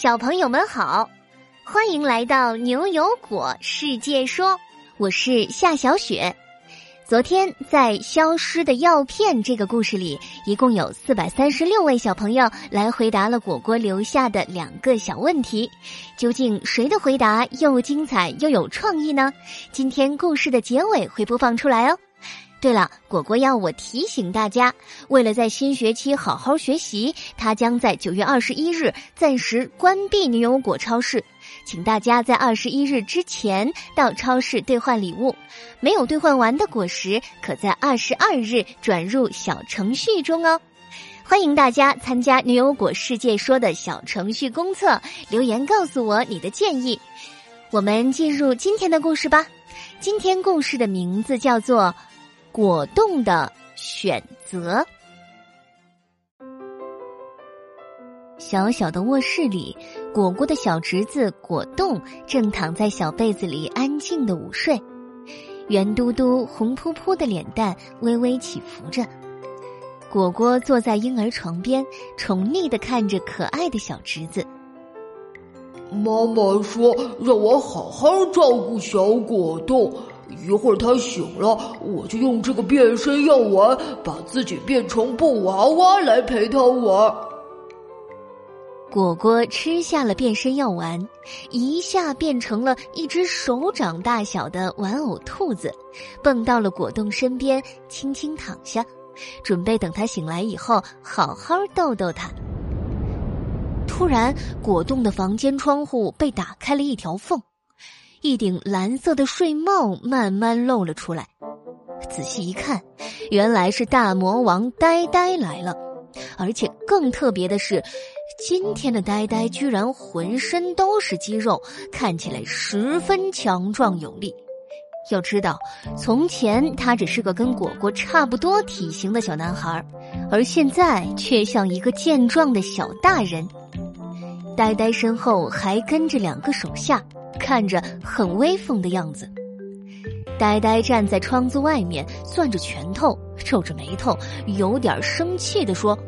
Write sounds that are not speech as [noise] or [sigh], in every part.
小朋友们好，欢迎来到牛油果世界说，我是夏小雪。昨天在《消失的药片》这个故事里，一共有四百三十六位小朋友来回答了果果留下的两个小问题。究竟谁的回答又精彩又有创意呢？今天故事的结尾会播放出来哦。对了，果果要我提醒大家，为了在新学期好好学习，他将在九月二十一日暂时关闭牛油果超市。请大家在二十一日之前到超市兑换礼物，没有兑换完的果实可在二十二日转入小程序中哦。欢迎大家参加牛油果世界说的小程序公测，留言告诉我你的建议。我们进入今天的故事吧。今天故事的名字叫做《果冻的选择》。小小的卧室里，果果的小侄子果冻正躺在小被子里安静的午睡，圆嘟嘟、红扑扑的脸蛋微微起伏着。果果坐在婴儿床边，宠溺的看着可爱的小侄子。妈妈说让我好好照顾小果冻，一会儿他醒了，我就用这个变身药丸把自己变成布娃娃来陪他玩。果果吃下了变身药丸，一下变成了一只手掌大小的玩偶兔子，蹦到了果冻身边，轻轻躺下，准备等他醒来以后好好逗逗他。突然，果冻的房间窗户被打开了一条缝，一顶蓝色的睡帽慢慢露了出来。仔细一看，原来是大魔王呆呆来了，而且更特别的是。今天的呆呆居然浑身都是肌肉，看起来十分强壮有力。要知道，从前他只是个跟果果差不多体型的小男孩，而现在却像一个健壮的小大人。呆呆身后还跟着两个手下，看着很威风的样子。呆呆站在窗子外面，攥着拳头，皱着眉头，有点生气的说。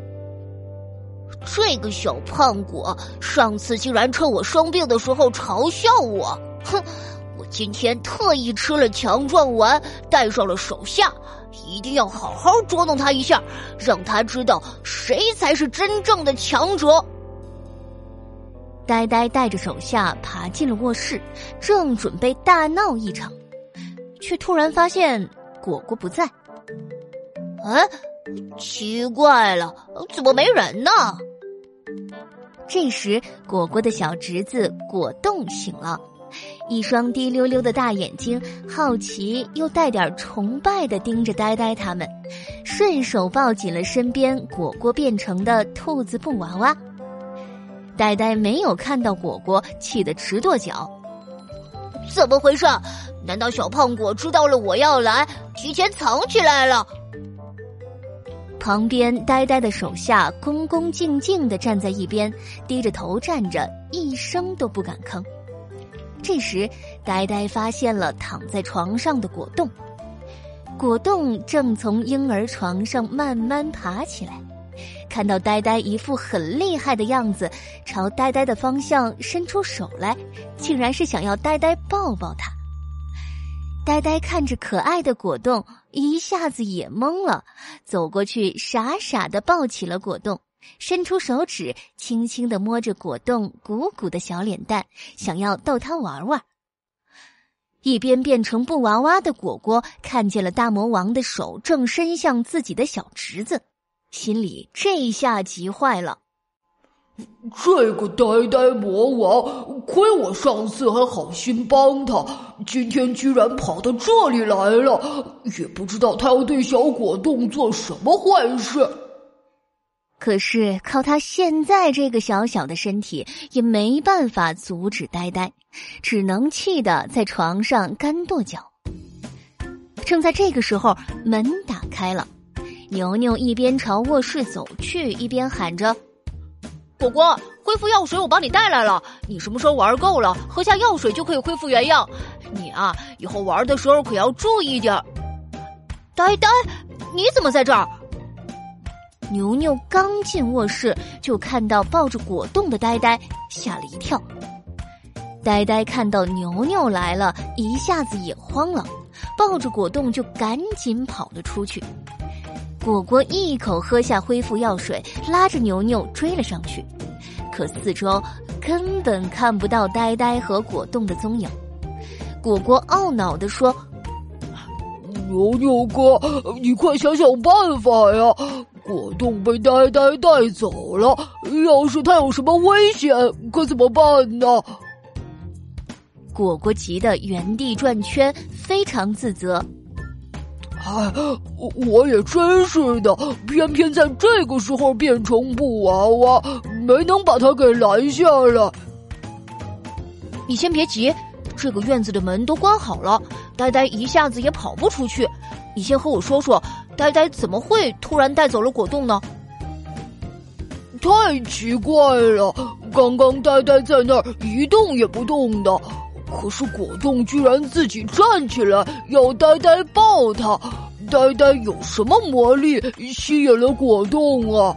这个小胖果上次竟然趁我生病的时候嘲笑我，哼！我今天特意吃了强壮丸，带上了手下，一定要好好捉弄他一下，让他知道谁才是真正的强者。呆呆带着手下爬进了卧室，正准备大闹一场，却突然发现果果不在。哎，奇怪了，怎么没人呢？这时，果果的小侄子果冻醒了，一双滴溜溜的大眼睛，好奇又带点崇拜的盯着呆呆他们，顺手抱紧了身边果果变成的兔子布娃娃。呆呆没有看到果果，气得直跺脚。怎么回事？难道小胖果知道了我要来，提前藏起来了？旁边呆呆的手下恭恭敬敬的站在一边，低着头站着，一声都不敢吭。这时，呆呆发现了躺在床上的果冻，果冻正从婴儿床上慢慢爬起来，看到呆呆一副很厉害的样子，朝呆呆的方向伸出手来，竟然是想要呆呆抱抱他。呆呆看着可爱的果冻，一下子也懵了，走过去傻傻的抱起了果冻，伸出手指轻轻的摸着果冻鼓鼓的小脸蛋，想要逗他玩玩。一边变成布娃娃的果果看见了大魔王的手正伸向自己的小侄子，心里这下急坏了。这个呆呆魔王，亏我上次还好心帮他，今天居然跑到这里来了，也不知道他要对小果冻做什么坏事。可是靠他现在这个小小的身体，也没办法阻止呆呆，只能气得在床上干跺脚。正在这个时候，门打开了，牛牛一边朝卧室走去，一边喊着。果果，恢复药水我帮你带来了。你什么时候玩够了，喝下药水就可以恢复原样。你啊，以后玩的时候可要注意点儿。呆呆，你怎么在这儿？牛牛刚进卧室，就看到抱着果冻的呆呆，吓了一跳。呆呆看到牛牛来了，一下子也慌了，抱着果冻就赶紧跑了出去。果果一口喝下恢复药水，拉着牛牛追了上去，可四周根本看不到呆呆和果冻的踪影。果果懊恼地说：“牛牛哥，你快想想办法呀！果冻被呆呆带走了，要是他有什么危险，可怎么办呢？”果果急得原地转圈，非常自责。哎，我也真是的，偏偏在这个时候变成布娃娃，没能把他给拦下来。你先别急，这个院子的门都关好了，呆呆一下子也跑不出去。你先和我说说，呆呆怎么会突然带走了果冻呢？太奇怪了，刚刚呆呆在那儿一动也不动的。可是果冻居然自己站起来，要呆呆抱他。呆呆有什么魔力吸引了果冻啊？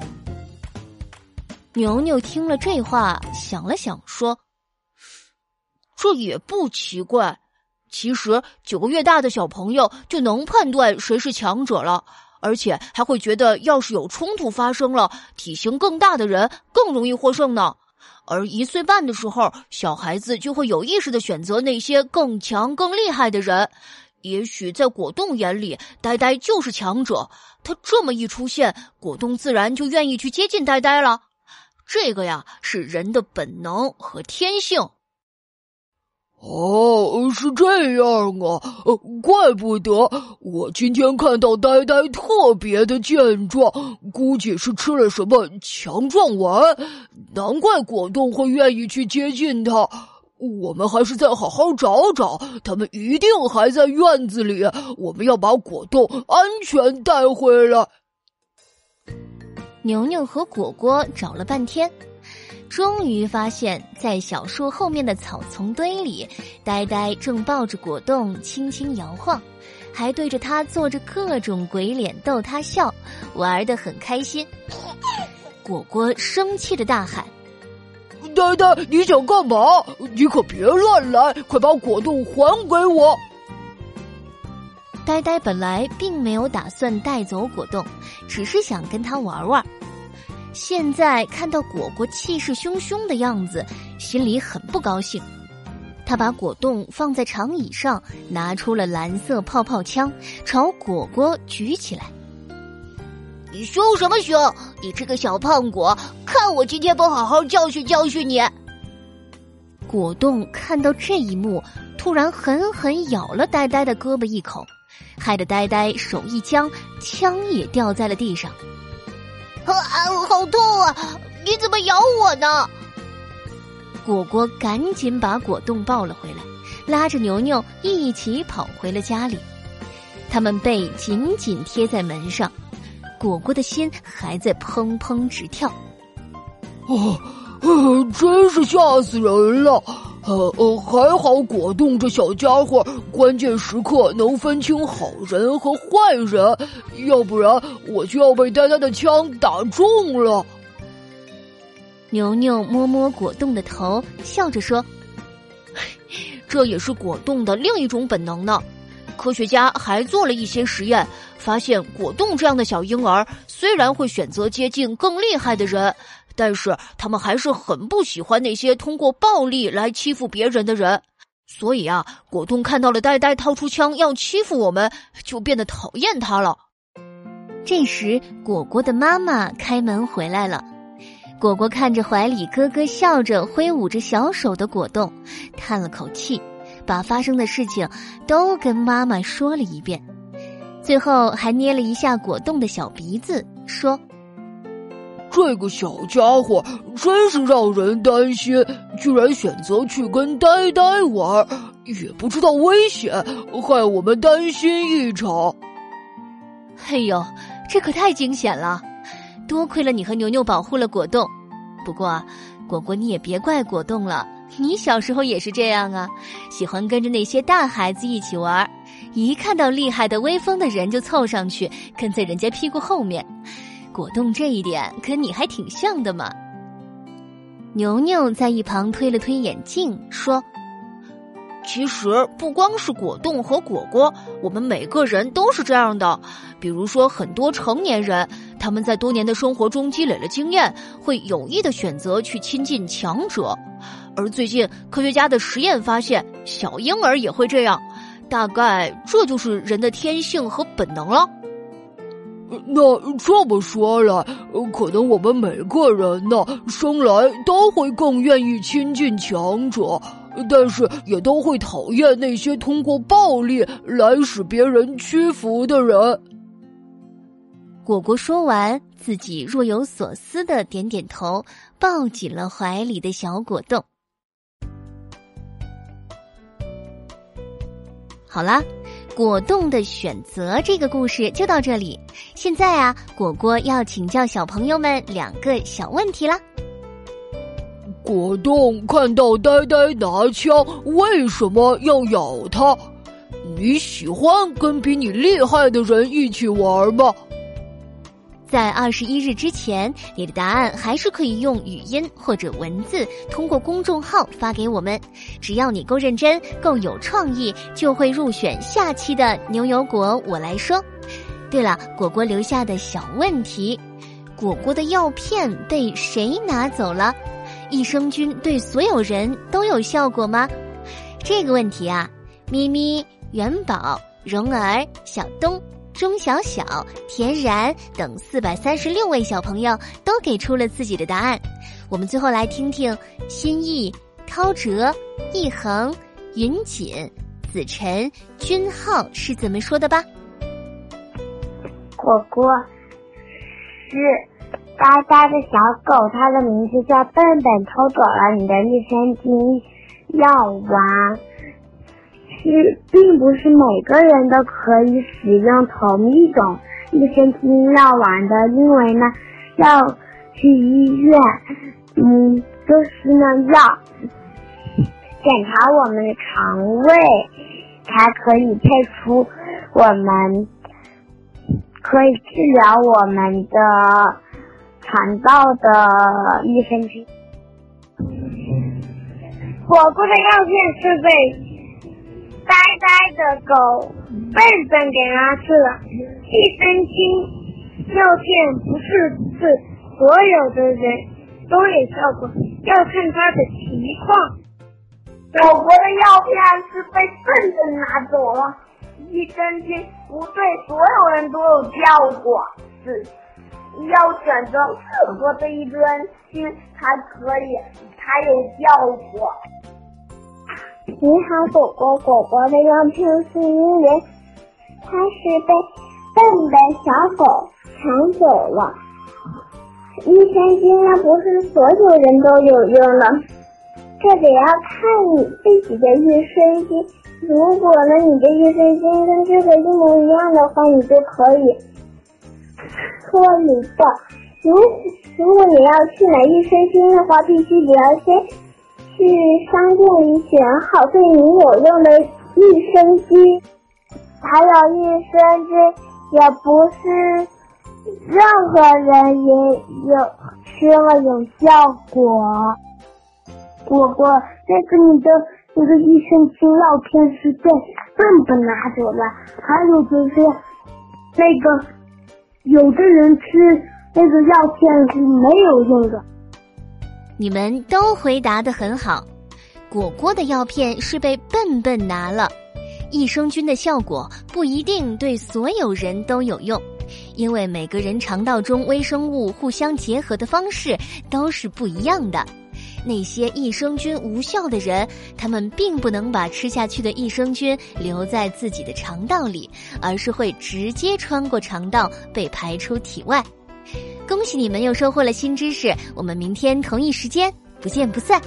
牛牛听了这话，想了想说：“这也不奇怪。其实九个月大的小朋友就能判断谁是强者了，而且还会觉得，要是有冲突发生了，体型更大的人更容易获胜呢。”而一岁半的时候，小孩子就会有意识的选择那些更强、更厉害的人。也许在果冻眼里，呆呆就是强者。他这么一出现，果冻自然就愿意去接近呆呆了。这个呀，是人的本能和天性。哦，是这样啊，怪不得我今天看到呆呆特别的健壮，估计是吃了什么强壮丸，难怪果冻会愿意去接近它。我们还是再好好找找，他们一定还在院子里。我们要把果冻安全带回来。牛牛和果果找了半天。终于发现，在小树后面的草丛堆里，呆呆正抱着果冻轻轻摇晃，还对着他做着各种鬼脸逗他笑，玩的很开心。果果生气的大喊：“呆呆，你想干嘛？你可别乱来！快把果冻还给我！”呆呆本来并没有打算带走果冻，只是想跟他玩玩。现在看到果果气势汹汹的样子，心里很不高兴。他把果冻放在长椅上，拿出了蓝色泡泡枪，朝果果举起来。你凶什么凶？你这个小胖果，看我今天不好好教训教训你！果冻看到这一幕，突然狠狠咬了呆呆的胳膊一口，害得呆呆手一僵，枪也掉在了地上。啊，好痛啊！你怎么咬我呢？果果赶紧把果冻抱了回来，拉着牛牛一起跑回了家里。他们背紧紧贴在门上，果果的心还在砰砰直跳。哦，真是吓死人了！呃呃，还好果冻这小家伙关键时刻能分清好人和坏人，要不然我就要被呆呆的枪打中了。牛牛摸摸果冻的头，笑着说：“ [laughs] 这也是果冻的另一种本能呢。科学家还做了一些实验，发现果冻这样的小婴儿虽然会选择接近更厉害的人。”但是他们还是很不喜欢那些通过暴力来欺负别人的人，所以啊，果冻看到了呆呆掏出枪要欺负我们，就变得讨厌他了。这时，果果的妈妈开门回来了，果果看着怀里咯咯笑着、挥舞着小手的果冻，叹了口气，把发生的事情都跟妈妈说了一遍，最后还捏了一下果冻的小鼻子，说。这个小家伙真是让人担心，居然选择去跟呆呆玩，也不知道危险，害我们担心一场。哎呦，这可太惊险了！多亏了你和牛牛保护了果冻。不过，果果你也别怪果冻了，你小时候也是这样啊，喜欢跟着那些大孩子一起玩，一看到厉害的威风的人就凑上去，跟在人家屁股后面。果冻这一点跟你还挺像的嘛。牛牛在一旁推了推眼镜，说：“其实不光是果冻和果果，我们每个人都是这样的。比如说，很多成年人，他们在多年的生活中积累了经验，会有意的选择去亲近强者。而最近，科学家的实验发现，小婴儿也会这样。”大概这就是人的天性和本能了。那这么说来，可能我们每个人呢，生来都会更愿意亲近强者，但是也都会讨厌那些通过暴力来使别人屈服的人。果果说完，自己若有所思的点点头，抱紧了怀里的小果冻。好啦，果冻的选择这个故事就到这里。现在啊，果果要请教小朋友们两个小问题啦。果冻看到呆呆拿枪，为什么要咬他？你喜欢跟比你厉害的人一起玩吗？在二十一日之前，你的答案还是可以用语音或者文字通过公众号发给我们。只要你够认真、够有创意，就会入选下期的牛油果。我来说。对了，果果留下的小问题：果果的药片被谁拿走了？益生菌对所有人都有效果吗？这个问题啊，咪咪、元宝、蓉儿、小东。钟小小、田然等四百三十六位小朋友都给出了自己的答案。我们最后来听听心意、涛哲、易恒、云锦、子晨、君浩是怎么说的吧。果果是呆呆的小狗，它的名字叫笨笨，偷走了你的益生菌药丸。是，并不是每个人都可以使用同一种益生菌药丸的，因为呢，要去医院，嗯，就是呢要检查我们的肠胃，才可以配出我们可以治疗我们的肠道的益生菌。果果的药片是被。呆呆的狗笨笨给拿去了，益生菌药片不是对所有的人都有效果，要看它的情况。我国的药片是被笨笨拿走了，益生菌不对所有人都有效果，是要选择适合的益生菌才可以才有效果。你好，果果。果果的药片是因为它是被笨笨小狗抢走了。益生菌呢，不是所有人都有用的，这得要看你自己的益生菌。如果呢，你的益生菌跟这个一模一样的话，你就可以脱离的。如如果你要去买益生菌的话，必须得要先。去商店里选好对你有用的益生菌，还有益生菌也不是任何人也有吃了有效果。果果，这个你的那个益生菌药片是被笨笨拿走了，还有就是那个有的人吃那个药片是没有用的。你们都回答的很好，果果的药片是被笨笨拿了。益生菌的效果不一定对所有人都有用，因为每个人肠道中微生物互相结合的方式都是不一样的。那些益生菌无效的人，他们并不能把吃下去的益生菌留在自己的肠道里，而是会直接穿过肠道被排出体外。恭喜你们又收获了新知识，我们明天同一时间不见不散。